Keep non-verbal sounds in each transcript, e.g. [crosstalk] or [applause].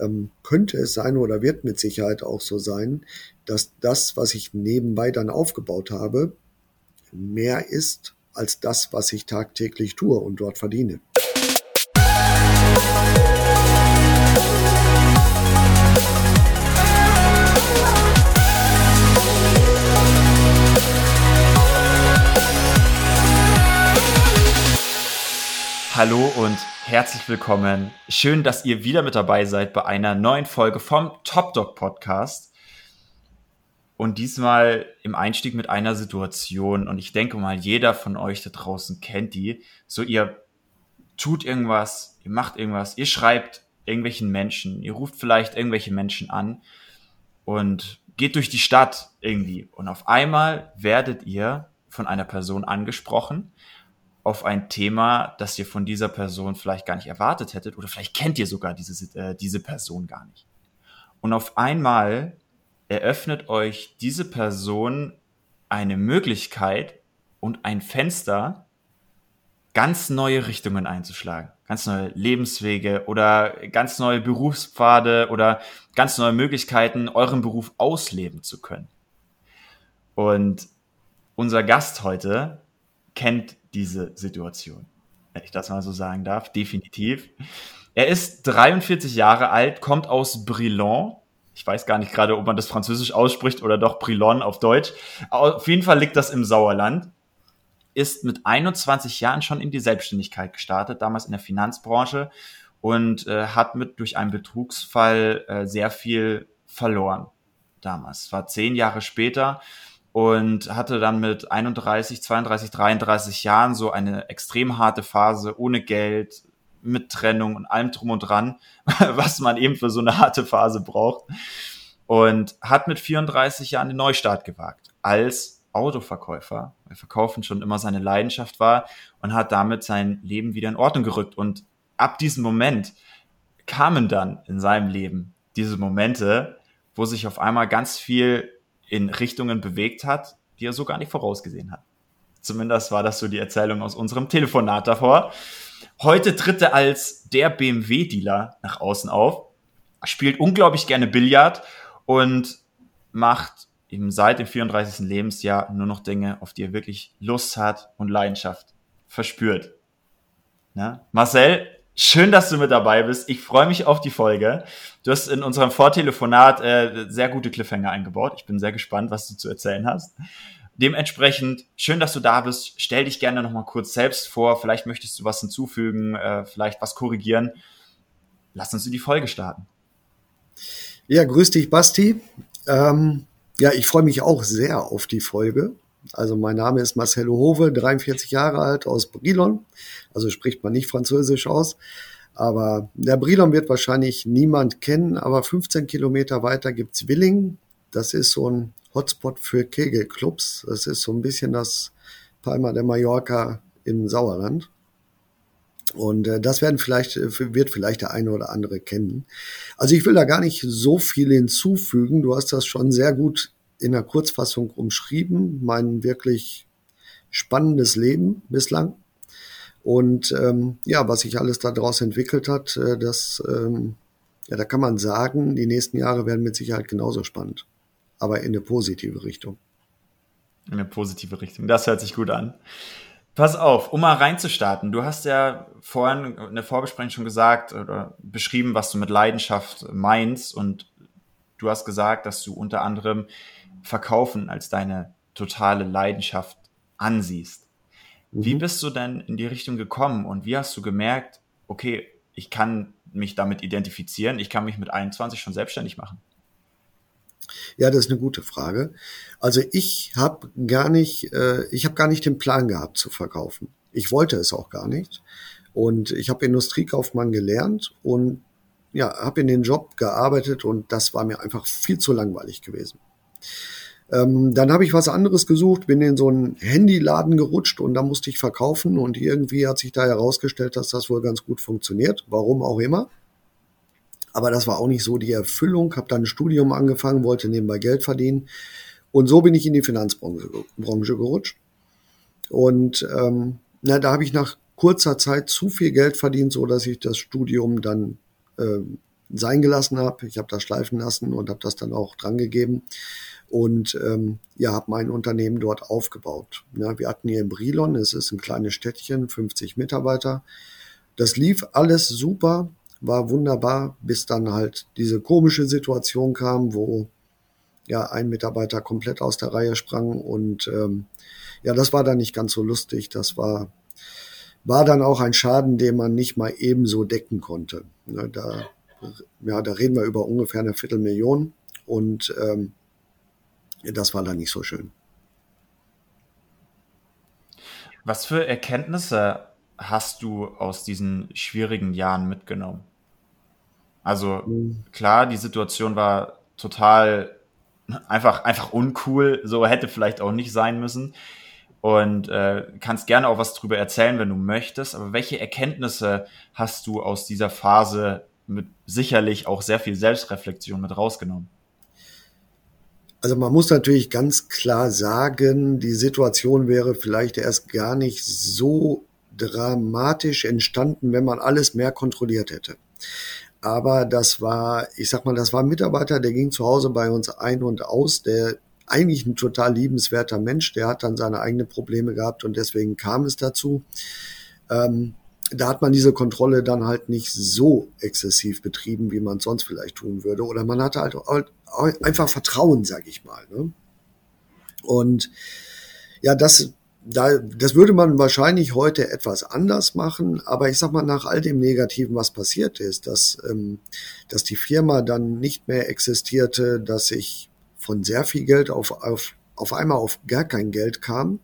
ähm, könnte es sein oder wird mit Sicherheit auch so sein, dass das, was ich nebenbei dann aufgebaut habe, mehr ist als das, was ich tagtäglich tue und dort verdiene. Hallo und herzlich willkommen. Schön, dass ihr wieder mit dabei seid bei einer neuen Folge vom Top Dog Podcast. Und diesmal im Einstieg mit einer Situation. Und ich denke mal, jeder von euch da draußen kennt die. So, ihr tut irgendwas, ihr macht irgendwas, ihr schreibt irgendwelchen Menschen, ihr ruft vielleicht irgendwelche Menschen an und geht durch die Stadt irgendwie. Und auf einmal werdet ihr von einer Person angesprochen auf ein Thema, das ihr von dieser Person vielleicht gar nicht erwartet hättet oder vielleicht kennt ihr sogar diese, äh, diese Person gar nicht. Und auf einmal eröffnet euch diese Person eine Möglichkeit und ein Fenster, ganz neue Richtungen einzuschlagen, ganz neue Lebenswege oder ganz neue Berufspfade oder ganz neue Möglichkeiten, euren Beruf ausleben zu können. Und unser Gast heute kennt diese Situation. Wenn ich das mal so sagen darf, definitiv. Er ist 43 Jahre alt, kommt aus Brilon. Ich weiß gar nicht gerade, ob man das französisch ausspricht oder doch Brilon auf Deutsch. Auf jeden Fall liegt das im Sauerland. Ist mit 21 Jahren schon in die Selbstständigkeit gestartet, damals in der Finanzbranche und äh, hat mit durch einen Betrugsfall äh, sehr viel verloren. Damals. War zehn Jahre später und hatte dann mit 31, 32, 33 Jahren so eine extrem harte Phase ohne Geld, mit Trennung und allem drum und dran, [laughs] was man eben für so eine harte Phase braucht. Und hat mit 34 Jahren den Neustart gewagt als Autoverkäufer, weil Verkaufen schon immer seine Leidenschaft war und hat damit sein Leben wieder in Ordnung gerückt. Und ab diesem Moment kamen dann in seinem Leben diese Momente, wo sich auf einmal ganz viel in Richtungen bewegt hat, die er so gar nicht vorausgesehen hat. Zumindest war das so die Erzählung aus unserem Telefonat davor. Heute tritt er als der BMW-Dealer nach außen auf, spielt unglaublich gerne Billard und macht eben seit dem 34. Lebensjahr nur noch Dinge, auf die er wirklich Lust hat und Leidenschaft verspürt. Na? Marcel, Schön, dass du mit dabei bist. Ich freue mich auf die Folge. Du hast in unserem Vortelefonat äh, sehr gute Cliffhanger eingebaut. Ich bin sehr gespannt, was du zu erzählen hast. Dementsprechend, schön, dass du da bist. Stell dich gerne nochmal kurz selbst vor. Vielleicht möchtest du was hinzufügen, äh, vielleicht was korrigieren. Lass uns in die Folge starten. Ja, grüß dich, Basti. Ähm, ja, ich freue mich auch sehr auf die Folge. Also mein Name ist Marcelo Hove, 43 Jahre alt aus Brilon. Also spricht man nicht Französisch aus. Aber der Brilon wird wahrscheinlich niemand kennen, aber 15 Kilometer weiter gibt's Willing. Das ist so ein Hotspot für Kegelclubs. Das ist so ein bisschen das Palma de Mallorca im Sauerland. Und äh, das werden vielleicht, äh, wird vielleicht der eine oder andere kennen. Also ich will da gar nicht so viel hinzufügen. Du hast das schon sehr gut in der Kurzfassung umschrieben, mein wirklich spannendes Leben bislang. Und ähm, ja, was sich alles daraus entwickelt hat, äh, das, ähm, ja, da kann man sagen, die nächsten Jahre werden mit Sicherheit genauso spannend, aber in eine positive Richtung. In eine positive Richtung, das hört sich gut an. Pass auf, um mal reinzustarten. Du hast ja vorhin in der Vorbesprechung schon gesagt oder beschrieben, was du mit Leidenschaft meinst. Und du hast gesagt, dass du unter anderem Verkaufen als deine totale Leidenschaft ansiehst. Mhm. Wie bist du denn in die Richtung gekommen und wie hast du gemerkt, okay, ich kann mich damit identifizieren, ich kann mich mit 21 schon selbstständig machen? Ja, das ist eine gute Frage. Also ich habe gar nicht, äh, ich habe gar nicht den Plan gehabt zu verkaufen. Ich wollte es auch gar nicht. Und ich habe Industriekaufmann gelernt und ja, habe in den Job gearbeitet und das war mir einfach viel zu langweilig gewesen. Ähm, dann habe ich was anderes gesucht, bin in so einen Handyladen gerutscht und da musste ich verkaufen und irgendwie hat sich da herausgestellt, dass das wohl ganz gut funktioniert, warum auch immer. Aber das war auch nicht so die Erfüllung, habe dann ein Studium angefangen, wollte nebenbei Geld verdienen und so bin ich in die Finanzbranche Branche gerutscht. Und ähm, na, da habe ich nach kurzer Zeit zu viel Geld verdient, so dass ich das Studium dann äh, sein gelassen habe. Ich habe das schleifen lassen und habe das dann auch drangegeben und ähm, ja, habe mein Unternehmen dort aufgebaut. Ja, wir hatten hier in Brilon, es ist ein kleines Städtchen, 50 Mitarbeiter. Das lief alles super, war wunderbar, bis dann halt diese komische Situation kam, wo ja ein Mitarbeiter komplett aus der Reihe sprang und ähm, ja, das war dann nicht ganz so lustig. Das war war dann auch ein Schaden, den man nicht mal ebenso decken konnte. Da, ja, da reden wir über ungefähr eine Viertelmillion und ähm, das war dann nicht so schön. Was für Erkenntnisse hast du aus diesen schwierigen Jahren mitgenommen? Also mhm. klar, die Situation war total einfach, einfach uncool, so hätte vielleicht auch nicht sein müssen. Und äh, kannst gerne auch was drüber erzählen, wenn du möchtest. Aber welche Erkenntnisse hast du aus dieser Phase mit sicherlich auch sehr viel Selbstreflexion mit rausgenommen? Also man muss natürlich ganz klar sagen, die Situation wäre vielleicht erst gar nicht so dramatisch entstanden, wenn man alles mehr kontrolliert hätte. Aber das war, ich sag mal, das war ein Mitarbeiter, der ging zu Hause bei uns ein und aus, der eigentlich ein total liebenswerter Mensch, der hat dann seine eigenen Probleme gehabt und deswegen kam es dazu. Ähm, da hat man diese Kontrolle dann halt nicht so exzessiv betrieben, wie man sonst vielleicht tun würde. Oder man hatte halt einfach Vertrauen, sag ich mal. Ne? Und ja, das, da, das würde man wahrscheinlich heute etwas anders machen, aber ich sag mal, nach all dem Negativen, was passiert ist, dass, ähm, dass die Firma dann nicht mehr existierte, dass ich von sehr viel Geld auf, auf, auf einmal auf gar kein Geld kam,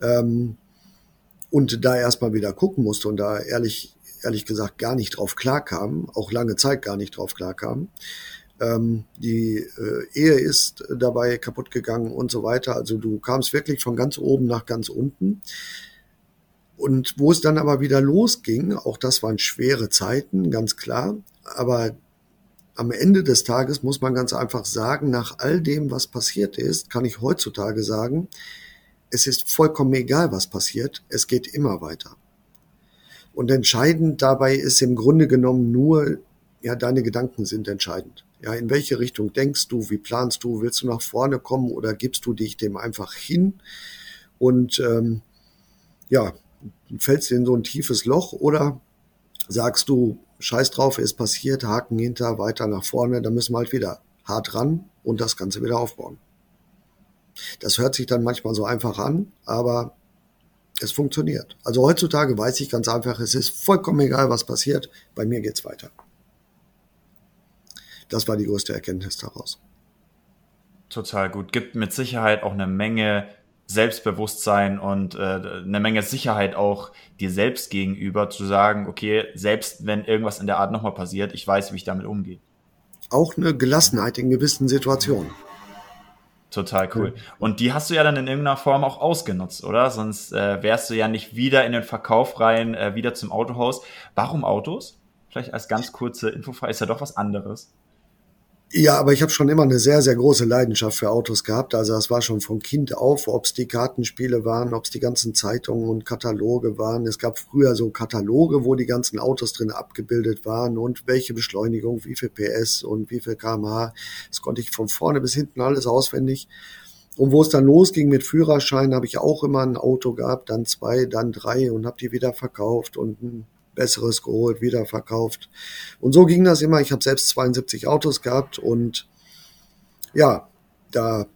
ähm, und da erstmal wieder gucken musste und da ehrlich, ehrlich gesagt gar nicht drauf klarkam, auch lange Zeit gar nicht drauf klarkam. Ähm, die äh, Ehe ist dabei kaputt gegangen und so weiter. Also du kamst wirklich von ganz oben nach ganz unten. Und wo es dann aber wieder losging, auch das waren schwere Zeiten, ganz klar. Aber am Ende des Tages muss man ganz einfach sagen, nach all dem, was passiert ist, kann ich heutzutage sagen, es ist vollkommen egal, was passiert, es geht immer weiter. Und entscheidend dabei ist im Grunde genommen nur, ja, deine Gedanken sind entscheidend. Ja, in welche Richtung denkst du, wie planst du, willst du nach vorne kommen oder gibst du dich dem einfach hin und ähm, ja, fällst in so ein tiefes Loch oder sagst du, scheiß drauf, ist passiert, Haken hinter, weiter nach vorne, dann müssen wir halt wieder hart ran und das Ganze wieder aufbauen. Das hört sich dann manchmal so einfach an, aber es funktioniert. Also heutzutage weiß ich ganz einfach, es ist vollkommen egal, was passiert. Bei mir geht's weiter. Das war die größte Erkenntnis daraus. Total gut. Gibt mit Sicherheit auch eine Menge Selbstbewusstsein und äh, eine Menge Sicherheit auch dir selbst gegenüber zu sagen, okay, selbst wenn irgendwas in der Art nochmal passiert, ich weiß, wie ich damit umgehe. Auch eine Gelassenheit in gewissen Situationen. Total cool. Und die hast du ja dann in irgendeiner Form auch ausgenutzt, oder? Sonst äh, wärst du ja nicht wieder in den Verkauf rein, äh, wieder zum Autohaus. Warum Autos? Vielleicht als ganz kurze Infofrage, ist ja doch was anderes. Ja, aber ich habe schon immer eine sehr, sehr große Leidenschaft für Autos gehabt. Also das war schon von Kind auf, ob es die Kartenspiele waren, ob es die ganzen Zeitungen und Kataloge waren. Es gab früher so Kataloge, wo die ganzen Autos drin abgebildet waren und welche Beschleunigung, wie viel PS und wie viel kmh. Das konnte ich von vorne bis hinten alles auswendig. Und wo es dann losging mit Führerschein, habe ich auch immer ein Auto gehabt, dann zwei, dann drei und habe die wieder verkauft und Besseres geholt, wieder verkauft. Und so ging das immer. Ich habe selbst 72 Autos gehabt und ja, da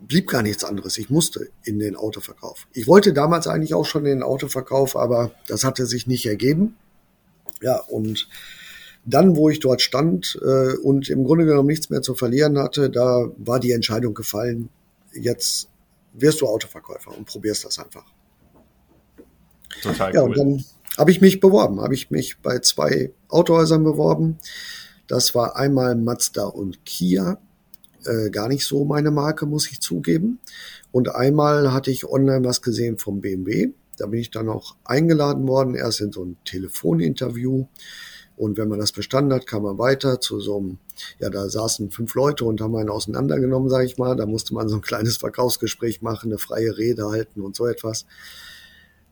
blieb gar nichts anderes. Ich musste in den Autoverkauf. Ich wollte damals eigentlich auch schon in den Autoverkauf, aber das hatte sich nicht ergeben. Ja, und dann, wo ich dort stand äh, und im Grunde genommen nichts mehr zu verlieren hatte, da war die Entscheidung gefallen, jetzt wirst du Autoverkäufer und probierst das einfach. Total ja, cool. Und dann habe ich mich beworben, habe ich mich bei zwei Autohäusern beworben. Das war einmal Mazda und Kia. Äh, gar nicht so meine Marke, muss ich zugeben. Und einmal hatte ich online was gesehen vom BMW. Da bin ich dann auch eingeladen worden, erst in so ein Telefoninterview. Und wenn man das bestanden hat, kam man weiter zu so einem, ja, da saßen fünf Leute und haben einen auseinandergenommen, sage ich mal. Da musste man so ein kleines Verkaufsgespräch machen, eine freie Rede halten und so etwas.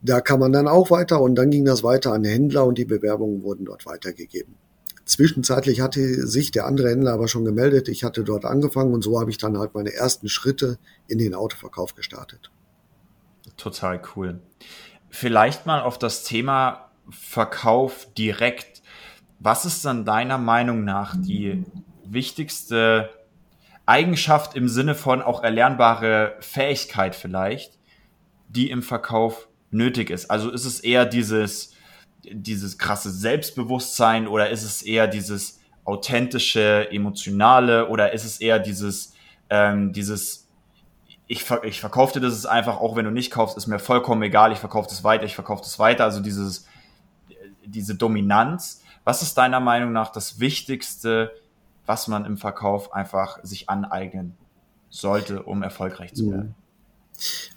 Da kam man dann auch weiter und dann ging das weiter an Händler und die Bewerbungen wurden dort weitergegeben. Zwischenzeitlich hatte sich der andere Händler aber schon gemeldet. Ich hatte dort angefangen und so habe ich dann halt meine ersten Schritte in den Autoverkauf gestartet. Total cool. Vielleicht mal auf das Thema Verkauf direkt. Was ist dann deiner Meinung nach die wichtigste Eigenschaft im Sinne von auch erlernbare Fähigkeit vielleicht, die im Verkauf nötig ist? Also ist es eher dieses, dieses krasse Selbstbewusstsein oder ist es eher dieses authentische, emotionale oder ist es eher dieses, ähm, dieses ich, ich verkaufe dir das ist einfach, auch wenn du nicht kaufst, ist mir vollkommen egal, ich verkaufe das weiter, ich verkaufe das weiter, also dieses, diese Dominanz. Was ist deiner Meinung nach das Wichtigste, was man im Verkauf einfach sich aneignen sollte, um erfolgreich zu werden? Äh,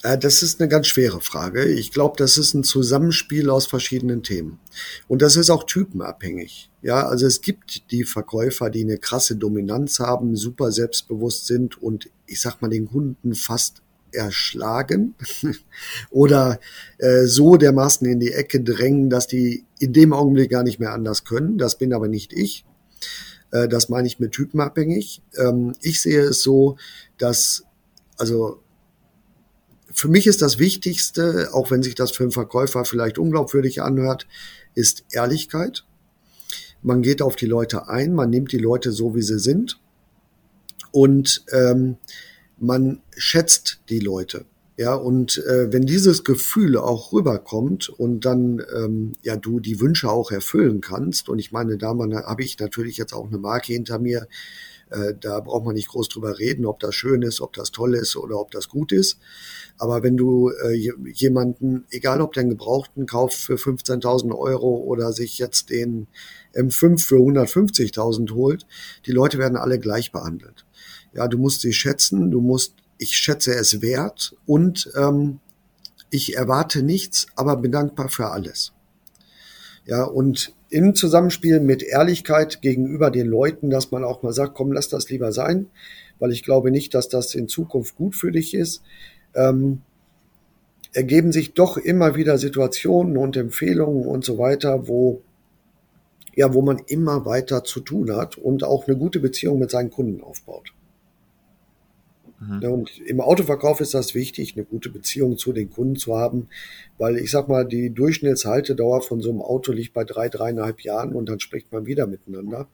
das ist eine ganz schwere Frage. Ich glaube, das ist ein Zusammenspiel aus verschiedenen Themen. Und das ist auch typenabhängig. Ja, also es gibt die Verkäufer, die eine krasse Dominanz haben, super selbstbewusst sind und ich sag mal den Kunden fast erschlagen [laughs] oder äh, so dermaßen in die Ecke drängen, dass die in dem Augenblick gar nicht mehr anders können. Das bin aber nicht ich. Äh, das meine ich mit typenabhängig. Ähm, ich sehe es so, dass also für mich ist das Wichtigste, auch wenn sich das für einen Verkäufer vielleicht unglaubwürdig anhört, ist Ehrlichkeit. Man geht auf die Leute ein, man nimmt die Leute so, wie sie sind und ähm, man schätzt die Leute. Ja, und äh, wenn dieses Gefühl auch rüberkommt und dann ähm, ja du die Wünsche auch erfüllen kannst, und ich meine, da habe ich natürlich jetzt auch eine Marke hinter mir, da braucht man nicht groß drüber reden, ob das schön ist, ob das toll ist oder ob das gut ist. Aber wenn du äh, jemanden, egal ob der einen Gebrauchten kauft für 15.000 Euro oder sich jetzt den M5 für 150.000 holt, die Leute werden alle gleich behandelt. Ja, du musst sie schätzen, du musst, ich schätze es wert und ähm, ich erwarte nichts, aber bin dankbar für alles. Ja, und im Zusammenspiel mit Ehrlichkeit gegenüber den Leuten, dass man auch mal sagt, komm, lass das lieber sein, weil ich glaube nicht, dass das in Zukunft gut für dich ist, ähm, ergeben sich doch immer wieder Situationen und Empfehlungen und so weiter, wo ja, wo man immer weiter zu tun hat und auch eine gute Beziehung mit seinen Kunden aufbaut. Mhm. Und im Autoverkauf ist das wichtig, eine gute Beziehung zu den Kunden zu haben, weil ich sag mal, die Durchschnittshaltedauer von so einem Auto liegt bei drei, dreieinhalb Jahren und dann spricht man wieder miteinander.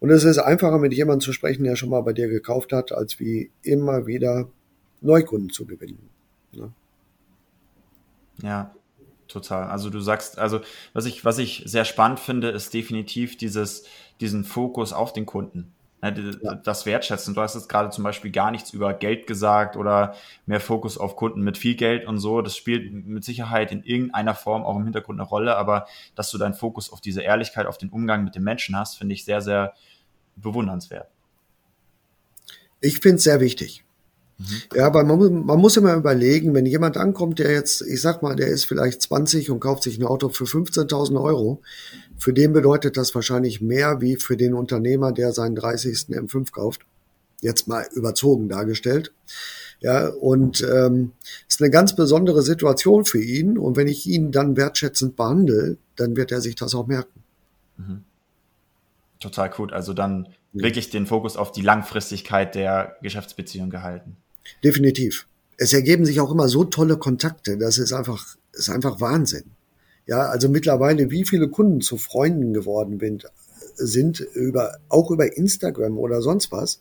Und es ist einfacher, mit jemandem zu sprechen, der schon mal bei dir gekauft hat, als wie immer wieder Neukunden zu gewinnen. Ne? Ja, total. Also du sagst, also was ich, was ich sehr spannend finde, ist definitiv dieses, diesen Fokus auf den Kunden. Das Wertschätzen. Du hast jetzt gerade zum Beispiel gar nichts über Geld gesagt oder mehr Fokus auf Kunden mit viel Geld und so. Das spielt mit Sicherheit in irgendeiner Form auch im Hintergrund eine Rolle, aber dass du deinen Fokus auf diese Ehrlichkeit, auf den Umgang mit den Menschen hast, finde ich sehr, sehr bewundernswert. Ich finde es sehr wichtig. Mhm. Ja, aber man, man, muss immer überlegen, wenn jemand ankommt, der jetzt, ich sag mal, der ist vielleicht 20 und kauft sich ein Auto für 15.000 Euro, für den bedeutet das wahrscheinlich mehr wie für den Unternehmer, der seinen 30. M5 kauft. Jetzt mal überzogen dargestellt. Ja, und ähm, ist eine ganz besondere Situation für ihn. Und wenn ich ihn dann wertschätzend behandle, dann wird er sich das auch merken. Mhm. Total gut. Also dann ja. wirklich den Fokus auf die Langfristigkeit der Geschäftsbeziehung gehalten. Definitiv. Es ergeben sich auch immer so tolle Kontakte, das ist einfach, ist einfach Wahnsinn. Ja, also mittlerweile, wie viele Kunden zu Freunden geworden bin, sind über, auch über Instagram oder sonst was.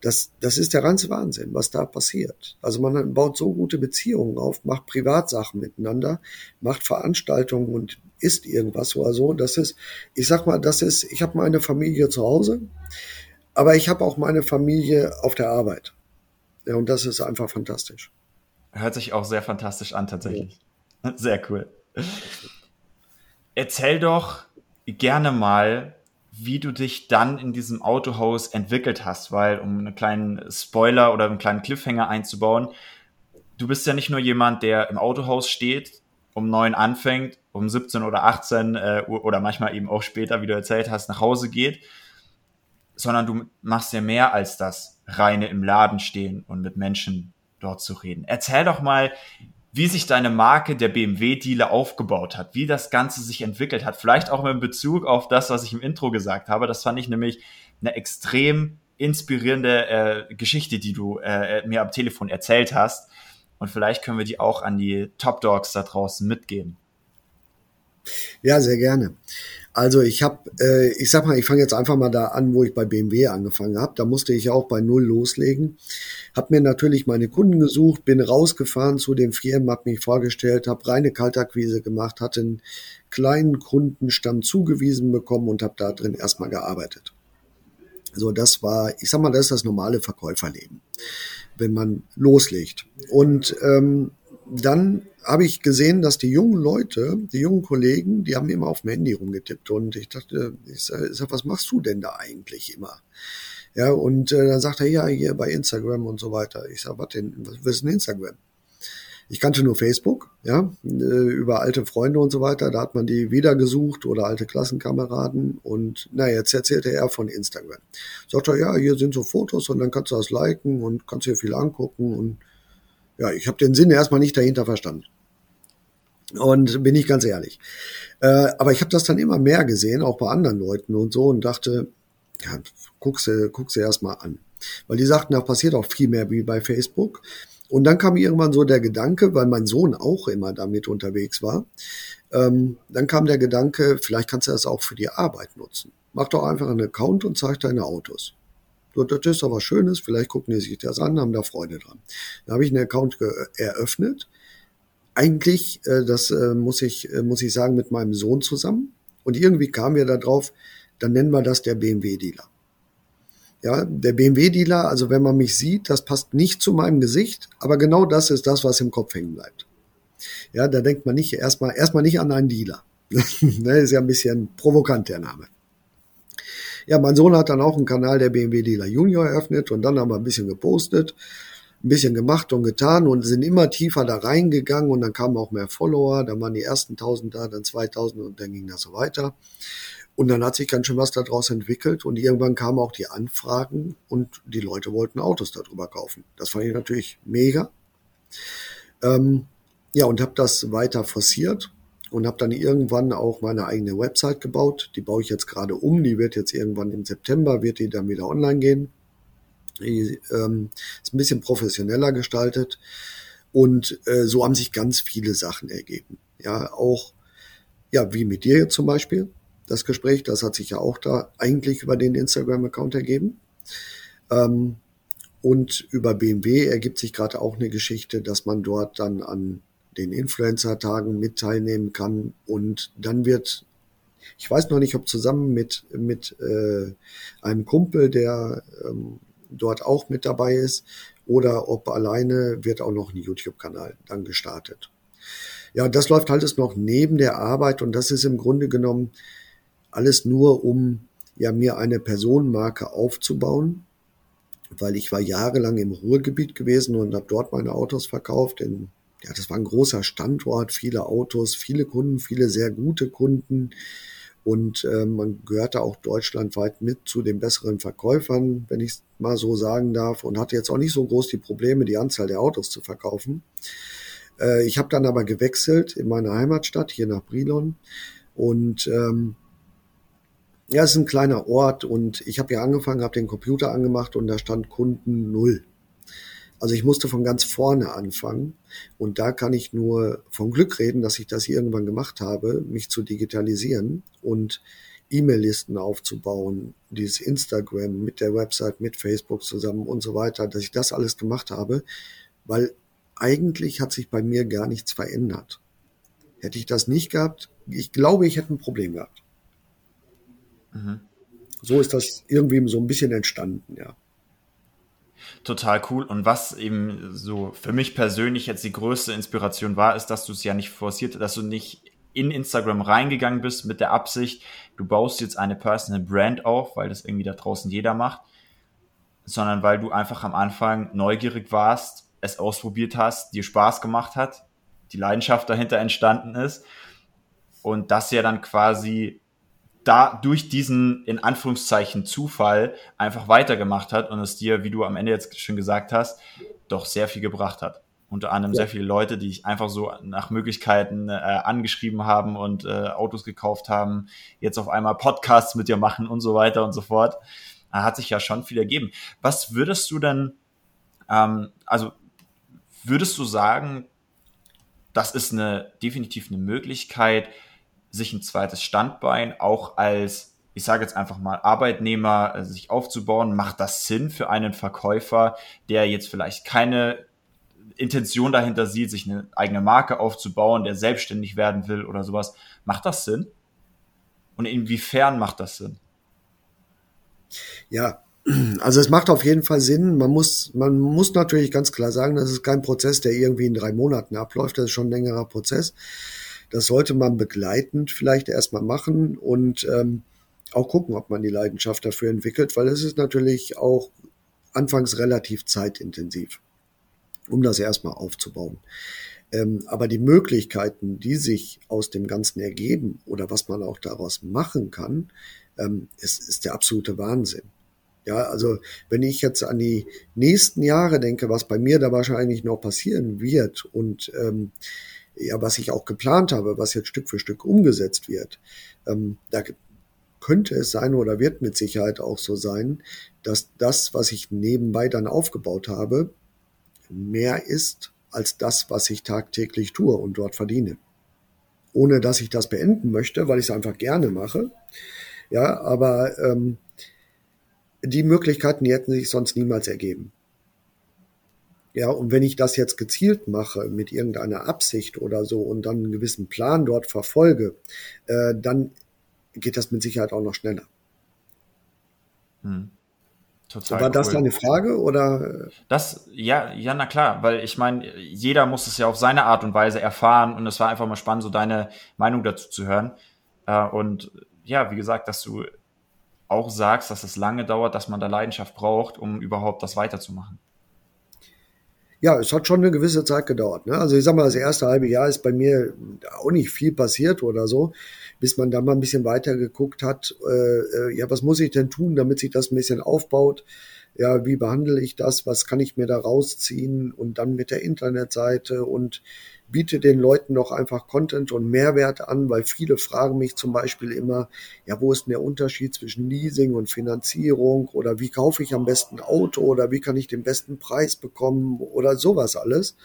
Das, das ist der ganze Wahnsinn, was da passiert. Also man baut so gute Beziehungen auf, macht Privatsachen miteinander, macht Veranstaltungen und isst irgendwas oder so. Das ist, ich sag mal, das ist, ich habe meine Familie zu Hause, aber ich habe auch meine Familie auf der Arbeit. Ja, und das ist einfach fantastisch. Hört sich auch sehr fantastisch an, tatsächlich. Ja. [laughs] Sehr cool. Erzähl doch gerne mal, wie du dich dann in diesem Autohaus entwickelt hast, weil, um einen kleinen Spoiler oder einen kleinen Cliffhanger einzubauen, du bist ja nicht nur jemand, der im Autohaus steht, um neun anfängt, um 17 oder 18 äh, oder manchmal eben auch später, wie du erzählt hast, nach Hause geht, sondern du machst ja mehr als das reine im Laden stehen und mit Menschen dort zu reden. Erzähl doch mal, wie sich deine Marke der BMW-Dealer aufgebaut hat, wie das Ganze sich entwickelt hat. Vielleicht auch mit Bezug auf das, was ich im Intro gesagt habe. Das fand ich nämlich eine extrem inspirierende äh, Geschichte, die du äh, mir am Telefon erzählt hast. Und vielleicht können wir die auch an die Top Dogs da draußen mitgeben. Ja, sehr gerne. Also ich habe, äh, ich sag mal, ich fange jetzt einfach mal da an, wo ich bei BMW angefangen habe. Da musste ich auch bei null loslegen. Hab mir natürlich meine Kunden gesucht, bin rausgefahren zu den Firmen, habe mich vorgestellt, habe reine Kaltakquise gemacht, hatte einen kleinen Kundenstamm zugewiesen bekommen und habe da drin erstmal gearbeitet. So, das war, ich sag mal, das ist das normale Verkäuferleben, wenn man loslegt. Und ähm, dann habe ich gesehen, dass die jungen Leute, die jungen Kollegen, die haben immer auf dem Handy rumgetippt. Und ich dachte, ich sag, was machst du denn da eigentlich immer? Ja, und äh, dann sagt er, ja, hier bei Instagram und so weiter. Ich sag, was denn, was ist denn Instagram? Ich kannte nur Facebook, ja, äh, über alte Freunde und so weiter. Da hat man die wiedergesucht oder alte Klassenkameraden. Und na, jetzt erzählte er von Instagram. Sagt er, ja, hier sind so Fotos und dann kannst du das liken und kannst dir viel angucken und ja, ich habe den Sinn erstmal nicht dahinter verstanden. Und bin ich ganz ehrlich. Äh, aber ich habe das dann immer mehr gesehen, auch bei anderen Leuten und so, und dachte, ja, guck's, guck's erstmal an. Weil die sagten, da passiert auch viel mehr wie bei Facebook. Und dann kam irgendwann so der Gedanke, weil mein Sohn auch immer damit unterwegs war, ähm, dann kam der Gedanke, vielleicht kannst du das auch für die Arbeit nutzen. Mach doch einfach einen Account und zeig deine Autos. Das ist doch was Schönes, vielleicht gucken die sich das an, haben da Freude dran. Da habe ich einen Account eröffnet. Eigentlich, äh, das äh, muss ich, äh, muss ich sagen, mit meinem Sohn zusammen. Und irgendwie kamen wir da drauf, dann nennen wir das der BMW-Dealer. Ja, der BMW-Dealer, also wenn man mich sieht, das passt nicht zu meinem Gesicht, aber genau das ist das, was im Kopf hängen bleibt. Ja, da denkt man nicht erstmal, erstmal nicht an einen Dealer. das [laughs] ist ja ein bisschen provokant, der Name. Ja, mein Sohn hat dann auch einen Kanal der BMW Dealer Junior eröffnet und dann haben wir ein bisschen gepostet, ein bisschen gemacht und getan und sind immer tiefer da reingegangen und dann kamen auch mehr Follower, dann waren die ersten 1000 da, dann 2000 und dann ging das so weiter. Und dann hat sich ganz schön was daraus entwickelt und irgendwann kamen auch die Anfragen und die Leute wollten Autos darüber kaufen. Das fand ich natürlich mega. Ähm, ja, und habe das weiter forciert und habe dann irgendwann auch meine eigene Website gebaut. Die baue ich jetzt gerade um. Die wird jetzt irgendwann im September, wird die dann wieder online gehen. Die ähm, ist ein bisschen professioneller gestaltet. Und äh, so haben sich ganz viele Sachen ergeben. Ja, auch, ja, wie mit dir jetzt zum Beispiel. Das Gespräch, das hat sich ja auch da eigentlich über den Instagram-Account ergeben. Ähm, und über BMW ergibt sich gerade auch eine Geschichte, dass man dort dann an den Influencer-Tagen mit teilnehmen kann. Und dann wird, ich weiß noch nicht, ob zusammen mit, mit äh, einem Kumpel, der ähm, dort auch mit dabei ist, oder ob alleine wird auch noch ein YouTube-Kanal dann gestartet. Ja, das läuft halt noch neben der Arbeit und das ist im Grunde genommen alles nur, um ja mir eine Personenmarke aufzubauen, weil ich war jahrelang im Ruhrgebiet gewesen und habe dort meine Autos verkauft in ja, das war ein großer Standort, viele Autos, viele Kunden, viele sehr gute Kunden. Und äh, man gehörte auch deutschlandweit mit zu den besseren Verkäufern, wenn ich es mal so sagen darf, und hatte jetzt auch nicht so groß die Probleme, die Anzahl der Autos zu verkaufen. Äh, ich habe dann aber gewechselt in meine Heimatstadt, hier nach Brilon. Und ähm, ja, es ist ein kleiner Ort und ich habe ja angefangen, habe den Computer angemacht und da stand Kunden null. Also ich musste von ganz vorne anfangen und da kann ich nur vom Glück reden, dass ich das irgendwann gemacht habe, mich zu digitalisieren und E-Mail-Listen aufzubauen, dieses Instagram mit der Website, mit Facebook zusammen und so weiter, dass ich das alles gemacht habe, weil eigentlich hat sich bei mir gar nichts verändert. Hätte ich das nicht gehabt, ich glaube, ich hätte ein Problem gehabt. Mhm. So ist das irgendwie so ein bisschen entstanden, ja total cool. Und was eben so für mich persönlich jetzt die größte Inspiration war, ist, dass du es ja nicht forciert, dass du nicht in Instagram reingegangen bist mit der Absicht, du baust jetzt eine Personal Brand auf, weil das irgendwie da draußen jeder macht, sondern weil du einfach am Anfang neugierig warst, es ausprobiert hast, dir Spaß gemacht hat, die Leidenschaft dahinter entstanden ist und das ja dann quasi da durch diesen in Anführungszeichen Zufall einfach weitergemacht hat und es dir, wie du am Ende jetzt schon gesagt hast, doch sehr viel gebracht hat. unter anderem ja. sehr viele Leute, die ich einfach so nach Möglichkeiten äh, angeschrieben haben und äh, Autos gekauft haben, jetzt auf einmal Podcasts mit dir machen und so weiter und so fort. Da hat sich ja schon viel ergeben. Was würdest du denn, ähm, also würdest du sagen, das ist eine definitiv eine Möglichkeit, sich ein zweites Standbein auch als ich sage jetzt einfach mal, Arbeitnehmer äh, sich aufzubauen, macht das Sinn für einen Verkäufer, der jetzt vielleicht keine Intention dahinter sieht, sich eine eigene Marke aufzubauen, der selbstständig werden will oder sowas. Macht das Sinn? Und inwiefern macht das Sinn? Ja, also es macht auf jeden Fall Sinn. Man muss, man muss natürlich ganz klar sagen, das ist kein Prozess, der irgendwie in drei Monaten abläuft. Das ist schon ein längerer Prozess. Das sollte man begleitend vielleicht erstmal machen und ähm, auch gucken, ob man die Leidenschaft dafür entwickelt, weil es ist natürlich auch anfangs relativ zeitintensiv um das erstmal aufzubauen. Ähm, aber die Möglichkeiten, die sich aus dem Ganzen ergeben oder was man auch daraus machen kann, ähm, ist, ist der absolute Wahnsinn. Ja, also wenn ich jetzt an die nächsten Jahre denke, was bei mir da wahrscheinlich noch passieren wird und ähm, ja, was ich auch geplant habe, was jetzt Stück für Stück umgesetzt wird, ähm, da könnte es sein oder wird mit Sicherheit auch so sein, dass das, was ich nebenbei dann aufgebaut habe, mehr ist als das, was ich tagtäglich tue und dort verdiene. Ohne dass ich das beenden möchte, weil ich es einfach gerne mache. Ja, aber ähm, die Möglichkeiten, die hätten sich sonst niemals ergeben. Ja, und wenn ich das jetzt gezielt mache mit irgendeiner Absicht oder so und dann einen gewissen Plan dort verfolge, äh, dann geht das mit Sicherheit auch noch schneller. Hm. Total War das deine Frage oder? Das, ja, ja, na klar, weil ich meine, jeder muss es ja auf seine Art und Weise erfahren und es war einfach mal spannend, so deine Meinung dazu zu hören. Äh, und ja, wie gesagt, dass du auch sagst, dass es lange dauert, dass man da Leidenschaft braucht, um überhaupt das weiterzumachen. Ja, es hat schon eine gewisse Zeit gedauert. Ne? Also ich sag mal, das erste halbe Jahr ist bei mir auch nicht viel passiert oder so bis man dann mal ein bisschen weiter geguckt hat, äh, äh, ja, was muss ich denn tun, damit sich das ein bisschen aufbaut? Ja, wie behandle ich das? Was kann ich mir da rausziehen? Und dann mit der Internetseite und biete den Leuten doch einfach Content und Mehrwert an, weil viele fragen mich zum Beispiel immer, ja, wo ist denn der Unterschied zwischen Leasing und Finanzierung oder wie kaufe ich am besten Auto oder wie kann ich den besten Preis bekommen oder sowas alles.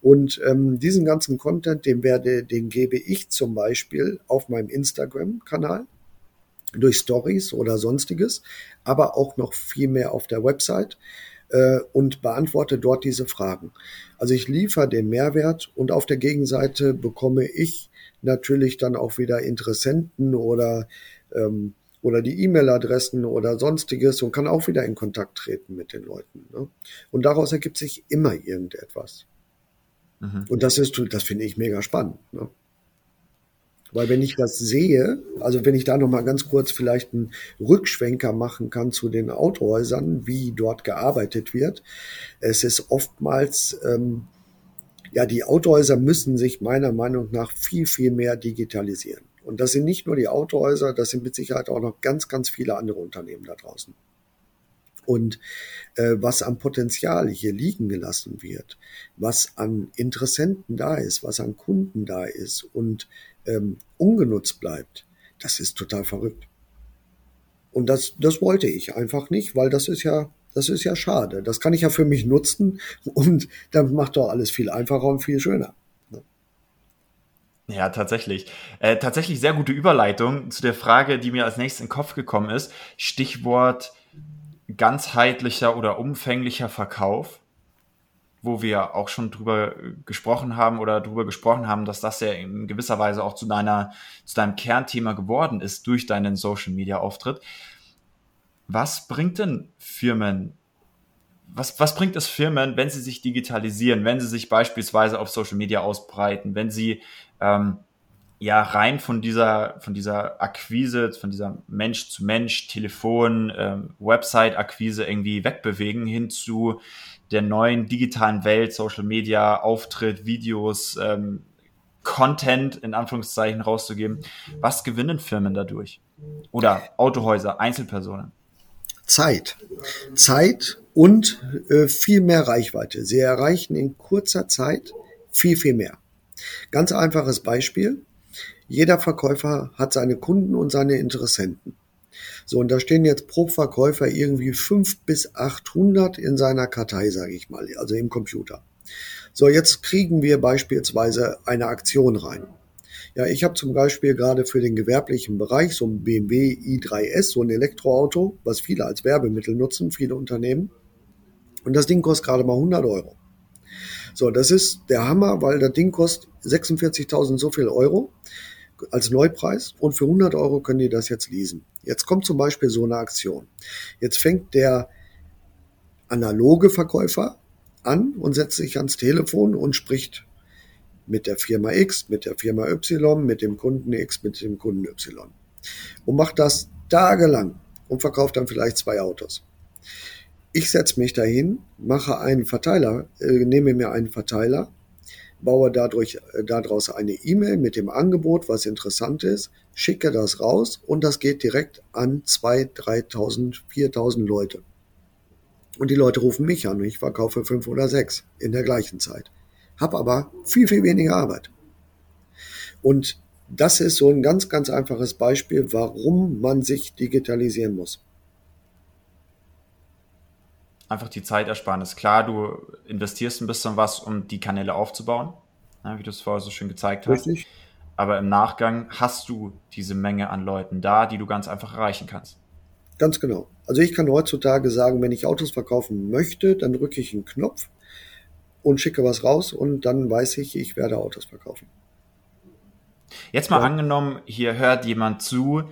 Und ähm, diesen ganzen Content, den werde, den gebe ich zum Beispiel auf meinem Instagram-Kanal durch Stories oder sonstiges, aber auch noch viel mehr auf der Website äh, und beantworte dort diese Fragen. Also ich liefere den Mehrwert und auf der Gegenseite bekomme ich natürlich dann auch wieder Interessenten oder ähm, oder die E-Mail-Adressen oder sonstiges und kann auch wieder in Kontakt treten mit den Leuten. Ne? Und daraus ergibt sich immer irgendetwas. Mhm. Und das ist, das finde ich mega spannend. Ne? Weil wenn ich das sehe, also wenn ich da nochmal ganz kurz vielleicht einen Rückschwenker machen kann zu den Autohäusern, wie dort gearbeitet wird, es ist oftmals, ähm, ja, die Autohäuser müssen sich meiner Meinung nach viel, viel mehr digitalisieren. Und das sind nicht nur die Autohäuser, das sind mit Sicherheit auch noch ganz, ganz viele andere Unternehmen da draußen und äh, was am Potenzial hier liegen gelassen wird, was an Interessenten da ist, was an Kunden da ist und ähm, ungenutzt bleibt, das ist total verrückt. Und das, das wollte ich einfach nicht, weil das ist ja, das ist ja schade. Das kann ich ja für mich nutzen und dann macht doch alles viel einfacher und viel schöner. Ja, tatsächlich. Äh, tatsächlich sehr gute Überleitung zu der Frage, die mir als nächstes in den Kopf gekommen ist. Stichwort ganzheitlicher oder umfänglicher Verkauf, wo wir auch schon drüber gesprochen haben oder drüber gesprochen haben, dass das ja in gewisser Weise auch zu deiner, zu deinem Kernthema geworden ist durch deinen Social Media Auftritt. Was bringt denn Firmen, was, was bringt es Firmen, wenn sie sich digitalisieren, wenn sie sich beispielsweise auf Social Media ausbreiten, wenn sie ähm, ja rein von dieser, von dieser Akquise, von dieser Mensch zu Mensch, Telefon, ähm, Website-Akquise irgendwie wegbewegen hin zu der neuen digitalen Welt, Social Media, Auftritt, Videos, ähm, Content in Anführungszeichen rauszugeben. Was gewinnen Firmen dadurch? Oder Autohäuser, Einzelpersonen? Zeit. Zeit und äh, viel mehr Reichweite. Sie erreichen in kurzer Zeit viel, viel mehr. Ganz einfaches Beispiel. Jeder Verkäufer hat seine Kunden und seine Interessenten. So, und da stehen jetzt pro Verkäufer irgendwie fünf bis achthundert in seiner Kartei, sage ich mal, also im Computer. So, jetzt kriegen wir beispielsweise eine Aktion rein. Ja, ich habe zum Beispiel gerade für den gewerblichen Bereich so ein BMW i3S, so ein Elektroauto, was viele als Werbemittel nutzen, viele Unternehmen. Und das Ding kostet gerade mal 100 Euro. So, das ist der Hammer, weil das Ding kostet 46.000 so viel Euro als Neupreis und für 100 Euro können die das jetzt leasen. Jetzt kommt zum Beispiel so eine Aktion. Jetzt fängt der analoge Verkäufer an und setzt sich ans Telefon und spricht mit der Firma X, mit der Firma Y, mit dem Kunden X, mit dem Kunden Y. Und macht das tagelang und verkauft dann vielleicht zwei Autos. Ich setze mich dahin, mache einen Verteiler, äh, nehme mir einen Verteiler, baue dadurch, äh, daraus eine E-Mail mit dem Angebot, was interessant ist, schicke das raus und das geht direkt an 2.000, 3.000, 4.000 Leute. Und die Leute rufen mich an und ich verkaufe fünf oder sechs in der gleichen Zeit. Hab aber viel, viel weniger Arbeit. Und das ist so ein ganz, ganz einfaches Beispiel, warum man sich digitalisieren muss einfach die Zeitersparnis. Klar, du investierst ein bisschen was, um die Kanäle aufzubauen, wie du es vorher so schön gezeigt hast. Richtig. Aber im Nachgang hast du diese Menge an Leuten da, die du ganz einfach erreichen kannst. Ganz genau. Also ich kann heutzutage sagen, wenn ich Autos verkaufen möchte, dann drücke ich einen Knopf und schicke was raus und dann weiß ich, ich werde Autos verkaufen. Jetzt mal ja. angenommen, hier hört jemand zu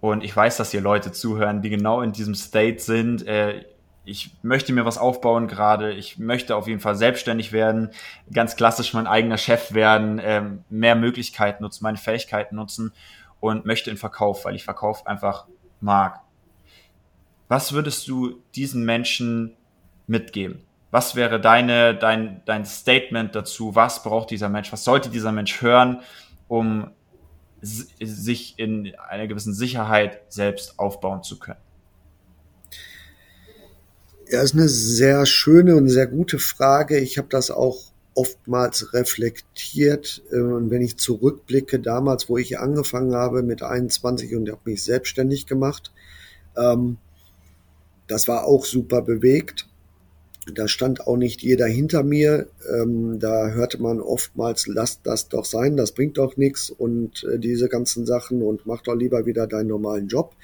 und ich weiß, dass hier Leute zuhören, die genau in diesem State sind. Äh, ich möchte mir was aufbauen gerade, ich möchte auf jeden Fall selbstständig werden, ganz klassisch mein eigener Chef werden, ähm, mehr Möglichkeiten nutzen, meine Fähigkeiten nutzen und möchte in Verkauf, weil ich Verkauf einfach mag. Was würdest du diesen Menschen mitgeben? Was wäre deine, dein, dein Statement dazu? Was braucht dieser Mensch? Was sollte dieser Mensch hören, um sich in einer gewissen Sicherheit selbst aufbauen zu können? Ja, ist eine sehr schöne und sehr gute Frage. Ich habe das auch oftmals reflektiert. Äh, und wenn ich zurückblicke, damals, wo ich angefangen habe mit 21 und habe mich selbstständig gemacht, ähm, das war auch super bewegt. Da stand auch nicht jeder hinter mir. Ähm, da hörte man oftmals, lass das doch sein, das bringt doch nichts und äh, diese ganzen Sachen und mach doch lieber wieder deinen normalen Job.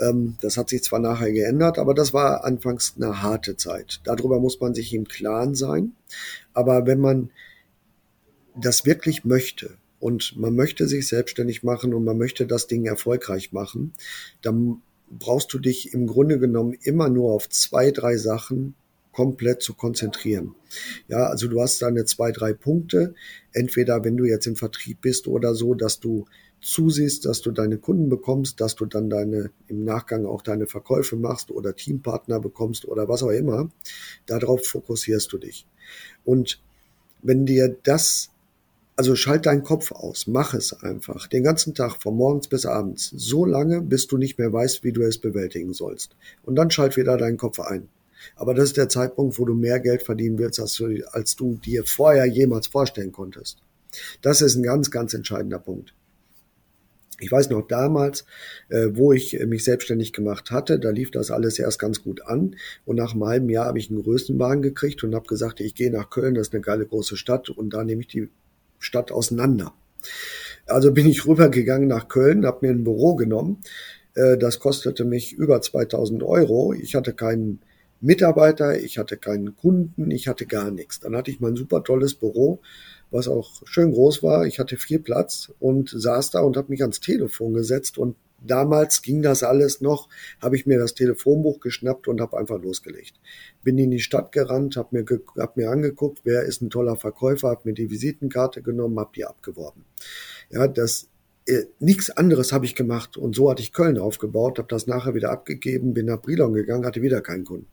Ähm, das hat sich zwar nachher geändert, aber das war anfangs eine harte Zeit. Darüber muss man sich im Klaren sein. Aber wenn man das wirklich möchte und man möchte sich selbstständig machen und man möchte das Ding erfolgreich machen, dann brauchst du dich im Grunde genommen immer nur auf zwei, drei Sachen komplett zu konzentrieren. Ja, also du hast deine zwei, drei Punkte. Entweder wenn du jetzt im Vertrieb bist oder so, dass du zusiehst, dass du deine Kunden bekommst, dass du dann deine, im Nachgang auch deine Verkäufe machst oder Teampartner bekommst oder was auch immer. Darauf fokussierst du dich. Und wenn dir das, also schalt deinen Kopf aus, mach es einfach, den ganzen Tag, von morgens bis abends, so lange, bis du nicht mehr weißt, wie du es bewältigen sollst. Und dann schalt wieder deinen Kopf ein. Aber das ist der Zeitpunkt, wo du mehr Geld verdienen willst, als du, als du dir vorher jemals vorstellen konntest. Das ist ein ganz, ganz entscheidender Punkt. Ich weiß noch damals, äh, wo ich mich selbstständig gemacht hatte, da lief das alles erst ganz gut an. Und nach einem halben Jahr habe ich einen Größenwagen gekriegt und habe gesagt, ich gehe nach Köln, das ist eine geile große Stadt und da nehme ich die Stadt auseinander. Also bin ich rübergegangen nach Köln, habe mir ein Büro genommen. Äh, das kostete mich über 2000 Euro. Ich hatte keinen Mitarbeiter, ich hatte keinen Kunden, ich hatte gar nichts. Dann hatte ich mein super tolles Büro was auch schön groß war. Ich hatte viel Platz und saß da und habe mich ans Telefon gesetzt und damals ging das alles noch, habe ich mir das Telefonbuch geschnappt und habe einfach losgelegt. Bin in die Stadt gerannt, habe mir, hab mir angeguckt, wer ist ein toller Verkäufer, habe mir die Visitenkarte genommen, habe die abgeworben. Ja, das äh, nichts anderes habe ich gemacht und so hatte ich Köln aufgebaut, habe das nachher wieder abgegeben, bin nach Brilon gegangen, hatte wieder keinen Kunden.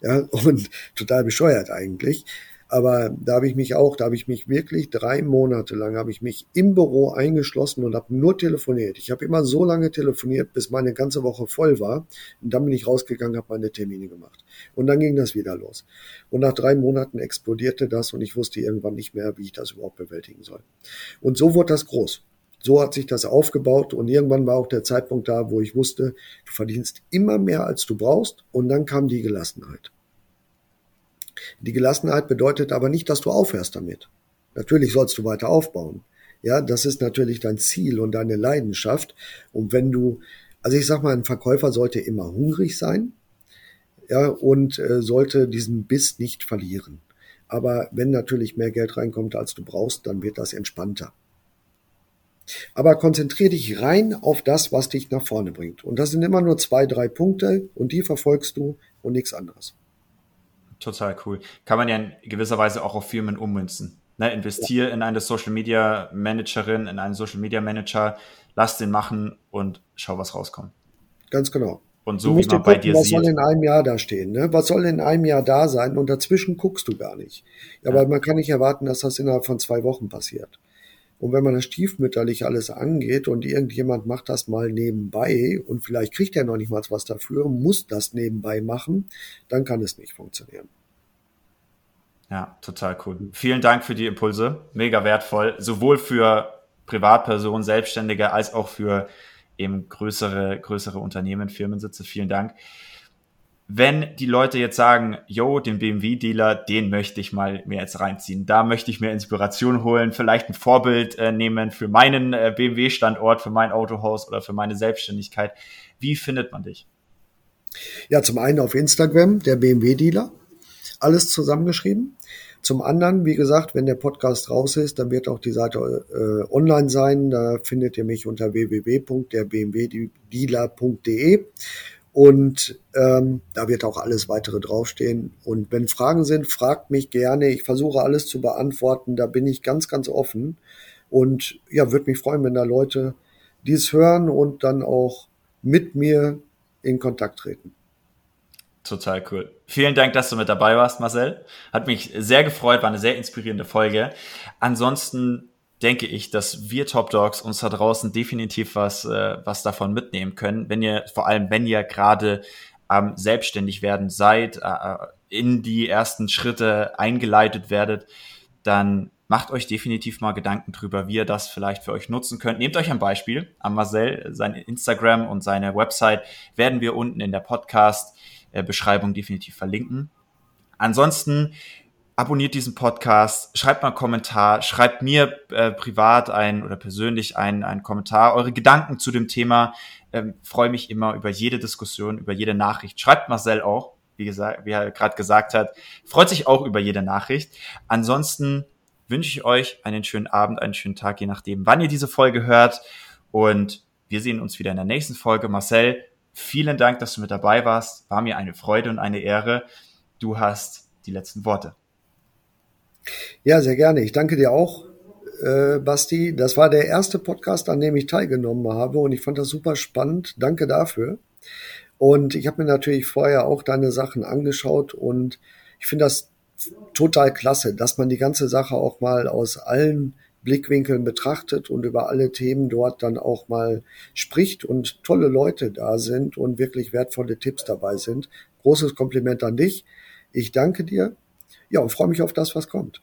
Ja, [laughs] und total bescheuert eigentlich. Aber da habe ich mich auch, da habe ich mich wirklich drei Monate lang, habe ich mich im Büro eingeschlossen und habe nur telefoniert. Ich habe immer so lange telefoniert, bis meine ganze Woche voll war. Und dann bin ich rausgegangen, habe meine Termine gemacht. Und dann ging das wieder los. Und nach drei Monaten explodierte das und ich wusste irgendwann nicht mehr, wie ich das überhaupt bewältigen soll. Und so wurde das groß. So hat sich das aufgebaut und irgendwann war auch der Zeitpunkt da, wo ich wusste, du verdienst immer mehr, als du brauchst und dann kam die Gelassenheit. Die Gelassenheit bedeutet aber nicht, dass du aufhörst damit. Natürlich sollst du weiter aufbauen. Ja, das ist natürlich dein Ziel und deine Leidenschaft. Und wenn du, also ich sag mal, ein Verkäufer sollte immer hungrig sein, ja, und äh, sollte diesen Biss nicht verlieren. Aber wenn natürlich mehr Geld reinkommt, als du brauchst, dann wird das entspannter. Aber konzentriere dich rein auf das, was dich nach vorne bringt. Und das sind immer nur zwei, drei Punkte und die verfolgst du und nichts anderes. Total cool. Kann man ja in gewisser Weise auch auf Firmen ummünzen. Ne, investier ja. in eine Social Media Managerin, in einen Social Media Manager, lass den machen und schau, was rauskommt. Ganz genau. Und so wie man bei dir was sieht. Was soll in einem Jahr da stehen? Ne? Was soll in einem Jahr da sein? Und dazwischen guckst du gar nicht. Ja, ja. Aber man kann nicht erwarten, dass das innerhalb von zwei Wochen passiert. Und wenn man das stiefmütterlich alles angeht und irgendjemand macht das mal nebenbei und vielleicht kriegt er noch nicht mal was dafür, muss das nebenbei machen, dann kann es nicht funktionieren. Ja, total cool. Vielen Dank für die Impulse. Mega wertvoll. Sowohl für Privatpersonen, Selbstständige als auch für eben größere, größere Unternehmen, Firmensitze. Vielen Dank wenn die Leute jetzt sagen, yo, den BMW-Dealer, den möchte ich mal mir jetzt reinziehen, da möchte ich mir Inspiration holen, vielleicht ein Vorbild äh, nehmen für meinen äh, BMW-Standort, für mein Autohaus oder für meine Selbstständigkeit. Wie findet man dich? Ja, zum einen auf Instagram, der BMW-Dealer, alles zusammengeschrieben. Zum anderen, wie gesagt, wenn der Podcast raus ist, dann wird auch die Seite äh, online sein. Da findet ihr mich unter www.derbmwdealer.de. Und ähm, da wird auch alles weitere draufstehen. Und wenn Fragen sind, fragt mich gerne. Ich versuche alles zu beantworten. Da bin ich ganz, ganz offen. Und ja, würde mich freuen, wenn da Leute dies hören und dann auch mit mir in Kontakt treten. Total cool. Vielen Dank, dass du mit dabei warst, Marcel. Hat mich sehr gefreut, war eine sehr inspirierende Folge. Ansonsten denke ich, dass wir Top Dogs uns da draußen definitiv was, äh, was davon mitnehmen können, wenn ihr, vor allem wenn ihr gerade am ähm, selbstständig werden seid, äh, äh, in die ersten Schritte eingeleitet werdet, dann macht euch definitiv mal Gedanken drüber, wie ihr das vielleicht für euch nutzen könnt. Nehmt euch ein Beispiel. Am Marcel, sein Instagram und seine Website werden wir unten in der Podcast-Beschreibung definitiv verlinken. Ansonsten abonniert diesen Podcast, schreibt mal einen Kommentar, schreibt mir äh, privat ein oder persönlich einen, einen Kommentar, eure Gedanken zu dem Thema. Ähm, Freue mich immer über jede Diskussion, über jede Nachricht. Schreibt Marcel auch, wie, gesagt, wie er gerade gesagt hat. Freut sich auch über jede Nachricht. Ansonsten wünsche ich euch einen schönen Abend, einen schönen Tag, je nachdem, wann ihr diese Folge hört. Und wir sehen uns wieder in der nächsten Folge. Marcel, vielen Dank, dass du mit dabei warst. War mir eine Freude und eine Ehre. Du hast die letzten Worte. Ja, sehr gerne. Ich danke dir auch, äh, Basti. Das war der erste Podcast, an dem ich teilgenommen habe und ich fand das super spannend. Danke dafür. Und ich habe mir natürlich vorher auch deine Sachen angeschaut und ich finde das total klasse, dass man die ganze Sache auch mal aus allen Blickwinkeln betrachtet und über alle Themen dort dann auch mal spricht und tolle Leute da sind und wirklich wertvolle Tipps dabei sind. Großes Kompliment an dich. Ich danke dir ja, und freue mich auf das, was kommt.